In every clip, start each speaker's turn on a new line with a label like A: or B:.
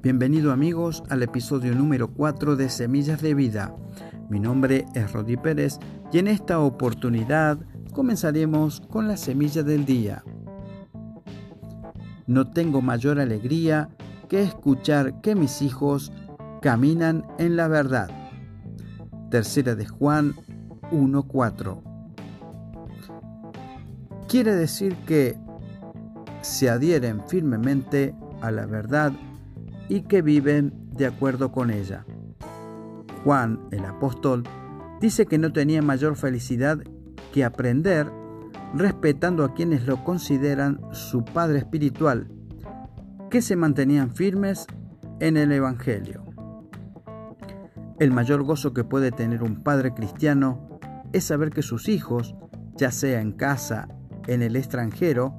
A: Bienvenido amigos al episodio número 4 de Semillas de Vida. Mi nombre es Rodi Pérez y en esta oportunidad comenzaremos con la semilla del día. No tengo mayor alegría que escuchar que mis hijos caminan en la verdad. Tercera de Juan 1.4. Quiere decir que se adhieren firmemente a la verdad y que viven de acuerdo con ella. Juan, el apóstol, dice que no tenía mayor felicidad que aprender respetando a quienes lo consideran su padre espiritual, que se mantenían firmes en el Evangelio. El mayor gozo que puede tener un padre cristiano es saber que sus hijos, ya sea en casa, en el extranjero,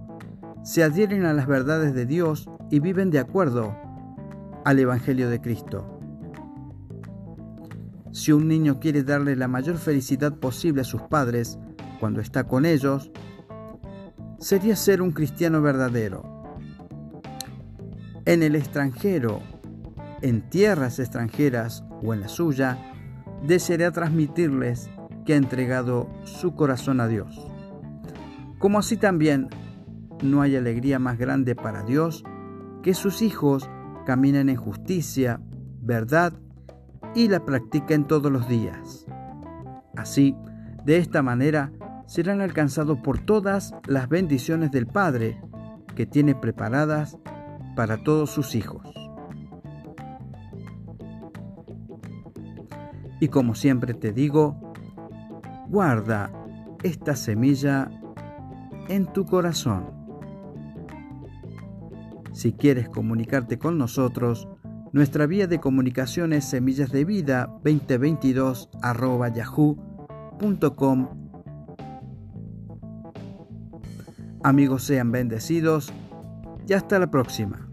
A: se adhieren a las verdades de Dios y viven de acuerdo al Evangelio de Cristo. Si un niño quiere darle la mayor felicidad posible a sus padres cuando está con ellos, sería ser un cristiano verdadero. En el extranjero, en tierras extranjeras o en la suya, desearía transmitirles que ha entregado su corazón a Dios. Como así también no hay alegría más grande para Dios que sus hijos caminen en justicia, verdad y la practiquen todos los días. Así, de esta manera, serán alcanzados por todas las bendiciones del Padre que tiene preparadas para todos sus hijos. Y como siempre te digo, guarda esta semilla en tu corazón. Si quieres comunicarte con nosotros, nuestra vía de comunicación es semillasdevida2022.yahoo.com. Amigos, sean bendecidos y hasta la próxima.